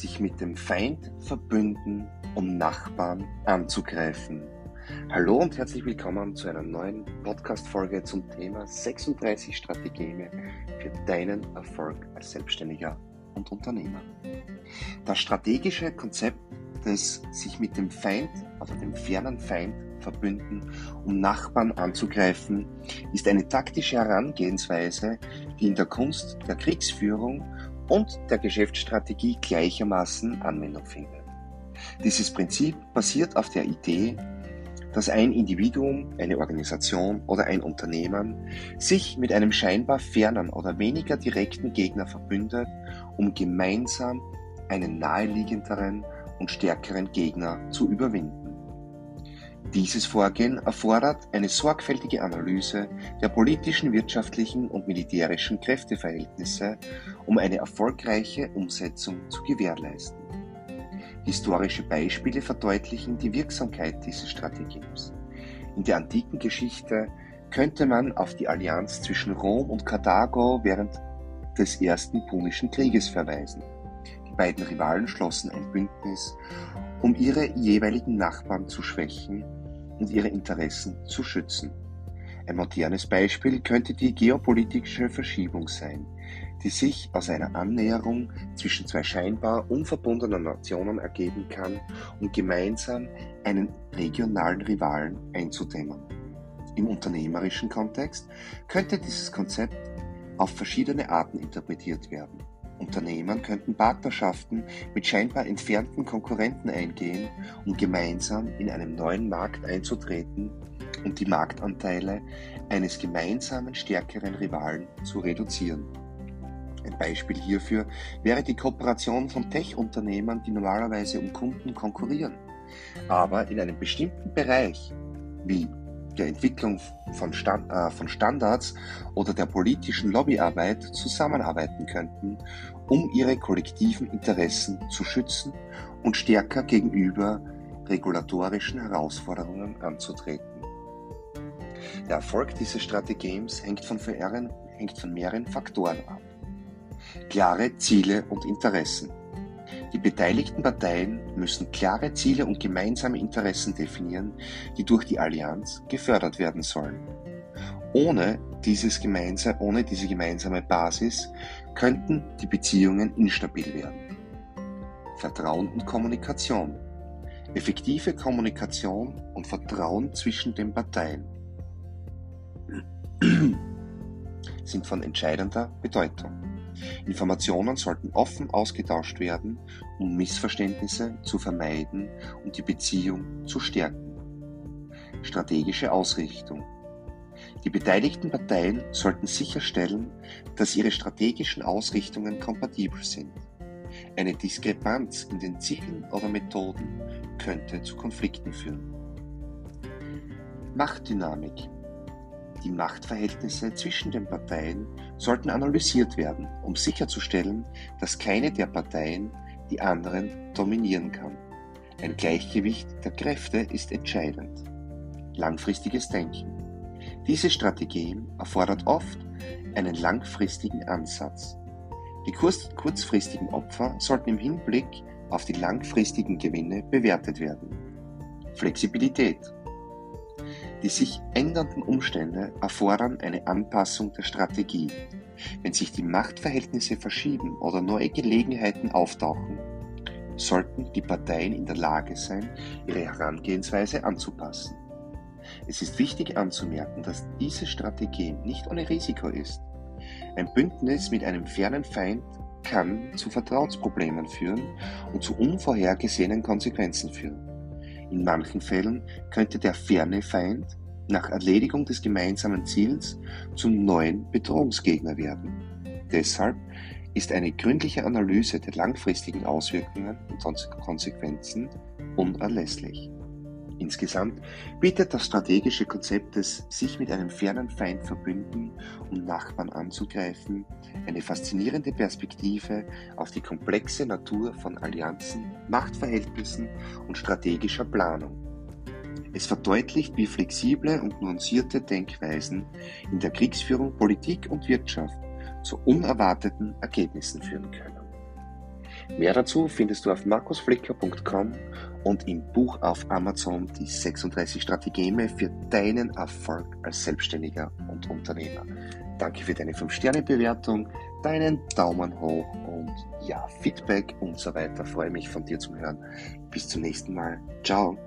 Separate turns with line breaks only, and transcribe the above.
sich mit dem Feind verbünden, um Nachbarn anzugreifen. Hallo und herzlich willkommen zu einer neuen Podcast-Folge zum Thema 36 Strategien für deinen Erfolg als Selbstständiger und Unternehmer. Das strategische Konzept des sich mit dem Feind, also dem fernen Feind, verbünden, um Nachbarn anzugreifen, ist eine taktische Herangehensweise, die in der Kunst der Kriegsführung und der Geschäftsstrategie gleichermaßen Anwendung findet. Dieses Prinzip basiert auf der Idee, dass ein Individuum, eine Organisation oder ein Unternehmen sich mit einem scheinbar fernen oder weniger direkten Gegner verbündet, um gemeinsam einen naheliegenderen und stärkeren Gegner zu überwinden. Dieses Vorgehen erfordert eine sorgfältige Analyse der politischen, wirtschaftlichen und militärischen Kräfteverhältnisse, um eine erfolgreiche Umsetzung zu gewährleisten. Historische Beispiele verdeutlichen die Wirksamkeit dieses Strategies. In der antiken Geschichte könnte man auf die Allianz zwischen Rom und Karthago während des ersten Punischen Krieges verweisen. Die beiden Rivalen schlossen ein Bündnis, um ihre jeweiligen Nachbarn zu schwächen und ihre Interessen zu schützen. Ein modernes Beispiel könnte die geopolitische Verschiebung sein, die sich aus einer Annäherung zwischen zwei scheinbar unverbundenen Nationen ergeben kann, um gemeinsam einen regionalen Rivalen einzudämmen. Im unternehmerischen Kontext könnte dieses Konzept auf verschiedene Arten interpretiert werden. Unternehmen könnten Partnerschaften mit scheinbar entfernten Konkurrenten eingehen, um gemeinsam in einem neuen Markt einzutreten und die Marktanteile eines gemeinsamen stärkeren Rivalen zu reduzieren. Ein Beispiel hierfür wäre die Kooperation von Tech-Unternehmen, die normalerweise um Kunden konkurrieren, aber in einem bestimmten Bereich wie der Entwicklung von, Stand, äh, von Standards oder der politischen Lobbyarbeit zusammenarbeiten könnten, um ihre kollektiven Interessen zu schützen und stärker gegenüber regulatorischen Herausforderungen anzutreten. Der Erfolg dieses Strategies hängt von, hängt von mehreren Faktoren ab. Klare Ziele und Interessen. Die beteiligten Parteien müssen klare Ziele und gemeinsame Interessen definieren, die durch die Allianz gefördert werden sollen. Ohne, dieses gemeinsam, ohne diese gemeinsame Basis könnten die Beziehungen instabil werden. Vertrauen und Kommunikation. Effektive Kommunikation und Vertrauen zwischen den Parteien sind von entscheidender Bedeutung. Informationen sollten offen ausgetauscht werden, um Missverständnisse zu vermeiden und die Beziehung zu stärken. Strategische Ausrichtung. Die beteiligten Parteien sollten sicherstellen, dass ihre strategischen Ausrichtungen kompatibel sind. Eine Diskrepanz in den Zielen oder Methoden könnte zu Konflikten führen. Machtdynamik. Die Machtverhältnisse zwischen den Parteien sollten analysiert werden, um sicherzustellen, dass keine der Parteien die anderen dominieren kann. Ein Gleichgewicht der Kräfte ist entscheidend. Langfristiges Denken. Diese Strategie erfordert oft einen langfristigen Ansatz. Die kurz kurzfristigen Opfer sollten im Hinblick auf die langfristigen Gewinne bewertet werden. Flexibilität. Die sich ändernden Umstände erfordern eine Anpassung der Strategie. Wenn sich die Machtverhältnisse verschieben oder neue Gelegenheiten auftauchen, sollten die Parteien in der Lage sein, ihre Herangehensweise anzupassen. Es ist wichtig anzumerken, dass diese Strategie nicht ohne Risiko ist. Ein Bündnis mit einem fernen Feind kann zu Vertrauensproblemen führen und zu unvorhergesehenen Konsequenzen führen. In manchen Fällen könnte der ferne Feind nach Erledigung des gemeinsamen Ziels zum neuen Bedrohungsgegner werden. Deshalb ist eine gründliche Analyse der langfristigen Auswirkungen und Konsequenzen unerlässlich. Insgesamt bietet das strategische Konzept des sich mit einem fernen Feind verbünden, um Nachbarn anzugreifen, eine faszinierende Perspektive auf die komplexe Natur von Allianzen, Machtverhältnissen und strategischer Planung. Es verdeutlicht, wie flexible und nuancierte Denkweisen in der Kriegsführung Politik und Wirtschaft zu unerwarteten Ergebnissen führen können. Mehr dazu findest du auf markusflicker.com und im Buch auf Amazon die 36 Strategeme für deinen Erfolg als Selbstständiger und Unternehmer. Danke für deine 5-Sterne-Bewertung, deinen Daumen hoch und ja, Feedback und so weiter. Freue mich von dir zu hören. Bis zum nächsten Mal. Ciao.